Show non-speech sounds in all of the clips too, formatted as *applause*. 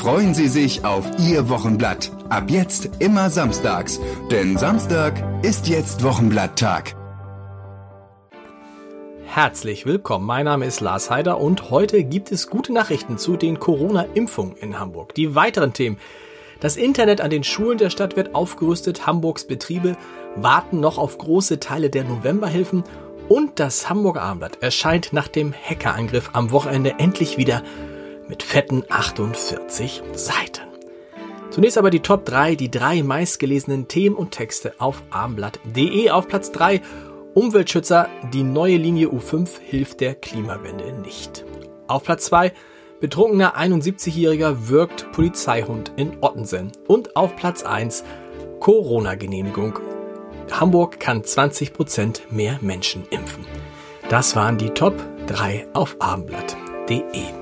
Freuen Sie sich auf Ihr Wochenblatt. Ab jetzt immer samstags, denn Samstag ist jetzt Wochenblatttag. Herzlich willkommen, mein Name ist Lars Heider und heute gibt es gute Nachrichten zu den Corona-Impfungen in Hamburg. Die weiteren Themen. Das Internet an den Schulen der Stadt wird aufgerüstet, Hamburgs Betriebe warten noch auf große Teile der Novemberhilfen und das Hamburger Abendblatt erscheint nach dem Hackerangriff am Wochenende endlich wieder mit fetten 48 Seiten. Zunächst aber die Top 3, die drei meistgelesenen Themen und Texte auf abendblatt.de auf Platz 3 Umweltschützer, die neue Linie U5 hilft der Klimawende nicht. Auf Platz 2 Betrunkener 71-Jähriger wirkt Polizeihund in Ottensen. Und auf Platz 1 Corona-Genehmigung. Hamburg kann 20% mehr Menschen impfen. Das waren die Top 3 auf abendblatt.de.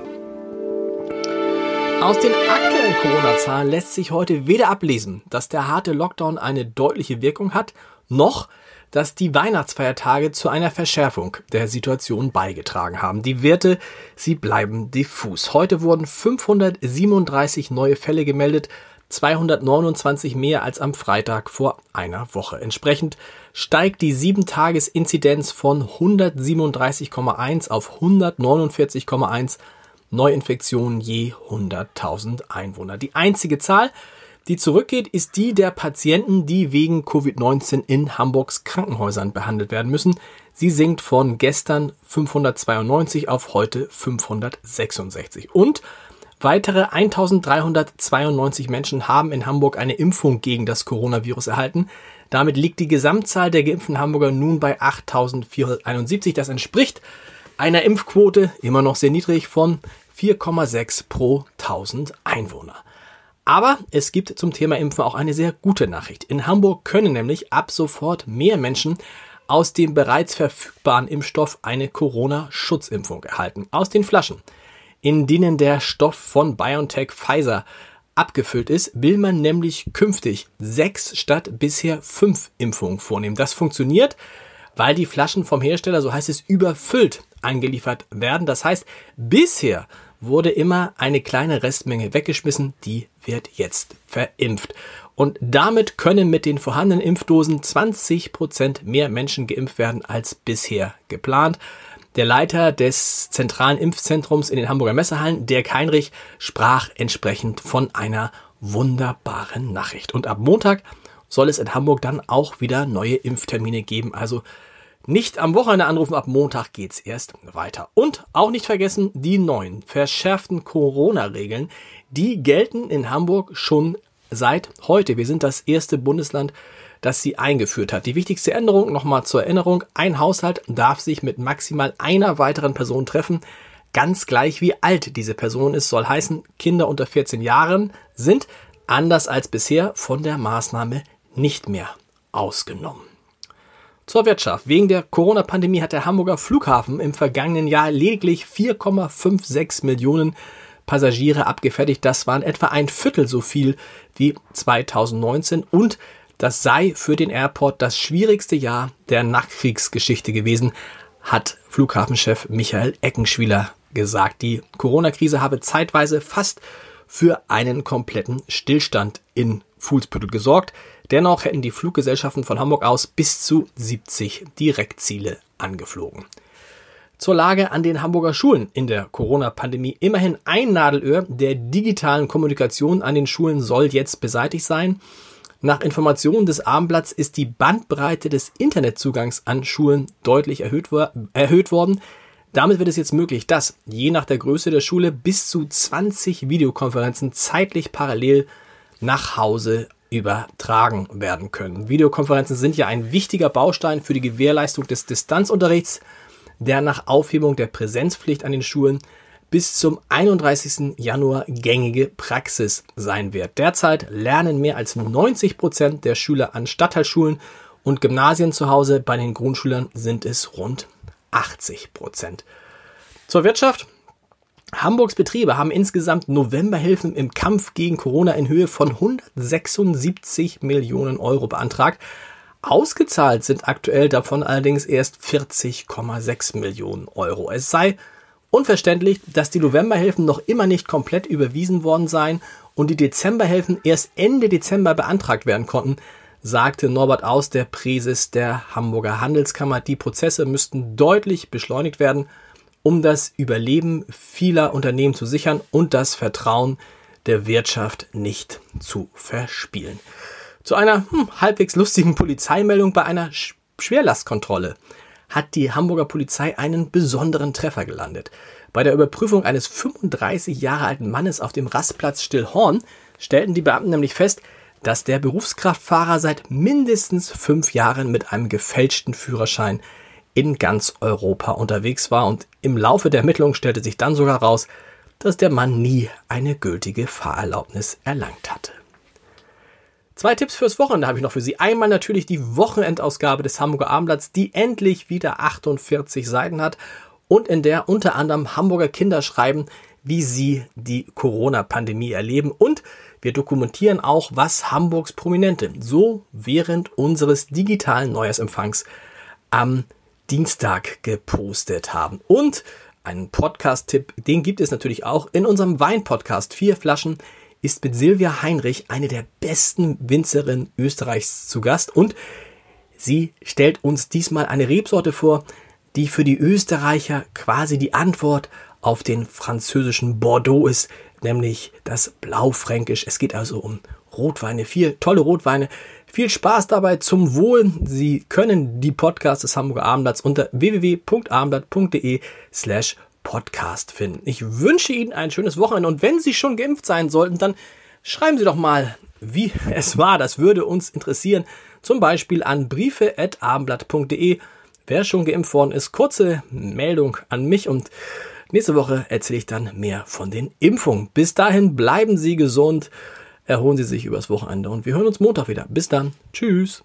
Aus den aktuellen Corona-Zahlen lässt sich heute weder ablesen, dass der harte Lockdown eine deutliche Wirkung hat, noch dass die Weihnachtsfeiertage zu einer Verschärfung der Situation beigetragen haben. Die Werte, sie bleiben diffus. Heute wurden 537 neue Fälle gemeldet, 229 mehr als am Freitag vor einer Woche. Entsprechend steigt die 7-Tages-Inzidenz von 137,1 auf 149,1 Neuinfektionen je 100.000 Einwohner. Die einzige Zahl, die zurückgeht, ist die der Patienten, die wegen Covid-19 in Hamburgs Krankenhäusern behandelt werden müssen. Sie sinkt von gestern 592 auf heute 566. Und weitere 1392 Menschen haben in Hamburg eine Impfung gegen das Coronavirus erhalten. Damit liegt die Gesamtzahl der geimpften Hamburger nun bei 8471. Das entspricht einer Impfquote, immer noch sehr niedrig, von 4,6 pro 1000 Einwohner. Aber es gibt zum Thema Impfen auch eine sehr gute Nachricht. In Hamburg können nämlich ab sofort mehr Menschen aus dem bereits verfügbaren Impfstoff eine Corona-Schutzimpfung erhalten. Aus den Flaschen, in denen der Stoff von BioNTech Pfizer abgefüllt ist, will man nämlich künftig sechs statt bisher fünf Impfungen vornehmen. Das funktioniert, weil die Flaschen vom Hersteller, so heißt es, überfüllt eingeliefert werden. Das heißt, bisher wurde immer eine kleine Restmenge weggeschmissen, die wird jetzt verimpft. Und damit können mit den vorhandenen Impfdosen 20 Prozent mehr Menschen geimpft werden als bisher geplant. Der Leiter des zentralen Impfzentrums in den Hamburger Messehallen, Dirk Heinrich, sprach entsprechend von einer wunderbaren Nachricht. Und ab Montag soll es in Hamburg dann auch wieder neue Impftermine geben. Also nicht am Wochenende anrufen, ab Montag geht's erst weiter. Und auch nicht vergessen, die neuen verschärften Corona-Regeln, die gelten in Hamburg schon seit heute. Wir sind das erste Bundesland, das sie eingeführt hat. Die wichtigste Änderung, nochmal zur Erinnerung, ein Haushalt darf sich mit maximal einer weiteren Person treffen. Ganz gleich wie alt diese Person ist, soll heißen, Kinder unter 14 Jahren sind, anders als bisher, von der Maßnahme nicht mehr ausgenommen. Zur Wirtschaft. Wegen der Corona-Pandemie hat der Hamburger Flughafen im vergangenen Jahr lediglich 4,56 Millionen Passagiere abgefertigt. Das waren etwa ein Viertel so viel wie 2019 und das sei für den Airport das schwierigste Jahr der Nachkriegsgeschichte gewesen, hat Flughafenchef Michael Eckenschwieler gesagt. Die Corona-Krise habe zeitweise fast für einen kompletten Stillstand in Fuhlsbüttel gesorgt. Dennoch hätten die Fluggesellschaften von Hamburg aus bis zu 70 Direktziele angeflogen. Zur Lage an den Hamburger Schulen in der Corona-Pandemie. Immerhin ein Nadelöhr der digitalen Kommunikation an den Schulen soll jetzt beseitigt sein. Nach Informationen des Abendblatts ist die Bandbreite des Internetzugangs an Schulen deutlich erhöht, erhöht worden. Damit wird es jetzt möglich, dass je nach der Größe der Schule bis zu 20 Videokonferenzen zeitlich parallel nach Hause übertragen werden können. Videokonferenzen sind ja ein wichtiger Baustein für die Gewährleistung des Distanzunterrichts, der nach Aufhebung der Präsenzpflicht an den Schulen bis zum 31. Januar gängige Praxis sein wird. Derzeit lernen mehr als 90 Prozent der Schüler an Stadtteilschulen und Gymnasien zu Hause. Bei den Grundschülern sind es rund 80 Prozent. Zur Wirtschaft. Hamburgs Betriebe haben insgesamt Novemberhilfen im Kampf gegen Corona in Höhe von 176 Millionen Euro beantragt. Ausgezahlt sind aktuell davon allerdings erst 40,6 Millionen Euro. Es sei unverständlich, dass die Novemberhilfen noch immer nicht komplett überwiesen worden seien und die Dezemberhilfen erst Ende Dezember beantragt werden konnten, sagte Norbert Aus, der Präses der Hamburger Handelskammer. Die Prozesse müssten deutlich beschleunigt werden, um das Überleben vieler Unternehmen zu sichern und das Vertrauen der Wirtschaft nicht zu verspielen. Zu einer hm, halbwegs lustigen Polizeimeldung bei einer Sch Schwerlastkontrolle hat die Hamburger Polizei einen besonderen Treffer gelandet. Bei der Überprüfung eines 35 Jahre alten Mannes auf dem Rastplatz Stillhorn stellten die Beamten nämlich fest, dass der Berufskraftfahrer seit mindestens fünf Jahren mit einem gefälschten Führerschein in ganz Europa unterwegs war und im Laufe der Ermittlungen stellte sich dann sogar raus, dass der Mann nie eine gültige Fahrerlaubnis erlangt hatte. Zwei Tipps fürs Wochenende habe ich noch für Sie. Einmal natürlich die Wochenendausgabe des Hamburger Abendblatts, die endlich wieder 48 Seiten hat und in der unter anderem Hamburger Kinder schreiben, wie sie die Corona-Pandemie erleben und wir dokumentieren auch, was Hamburgs Prominente so während unseres digitalen Neujahrsempfangs am Dienstag gepostet haben. Und einen Podcast-Tipp, den gibt es natürlich auch in unserem Wein-Podcast. Vier Flaschen ist mit Silvia Heinrich eine der besten Winzerinnen Österreichs zu Gast und sie stellt uns diesmal eine Rebsorte vor, die für die Österreicher quasi die Antwort auf den französischen Bordeaux ist, nämlich das Blaufränkisch. Es geht also um Rotweine, vier tolle Rotweine. Viel Spaß dabei zum Wohl. Sie können die Podcasts des Hamburger Abendblatts unter www.abendblatt.de slash Podcast finden. Ich wünsche Ihnen ein schönes Wochenende und wenn Sie schon geimpft sein sollten, dann schreiben Sie doch mal, wie *laughs* es war. Das würde uns interessieren. Zum Beispiel an briefe.abendblatt.de. Wer schon geimpft worden ist, kurze Meldung an mich und nächste Woche erzähle ich dann mehr von den Impfungen. Bis dahin bleiben Sie gesund, erholen Sie sich übers Wochenende und wir hören uns Montag wieder. Bis dann. Tschüss.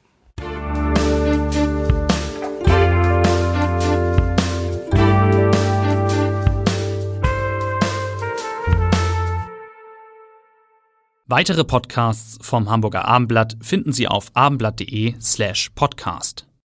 Weitere Podcasts vom Hamburger Abendblatt finden Sie auf abendblatt.de slash podcast.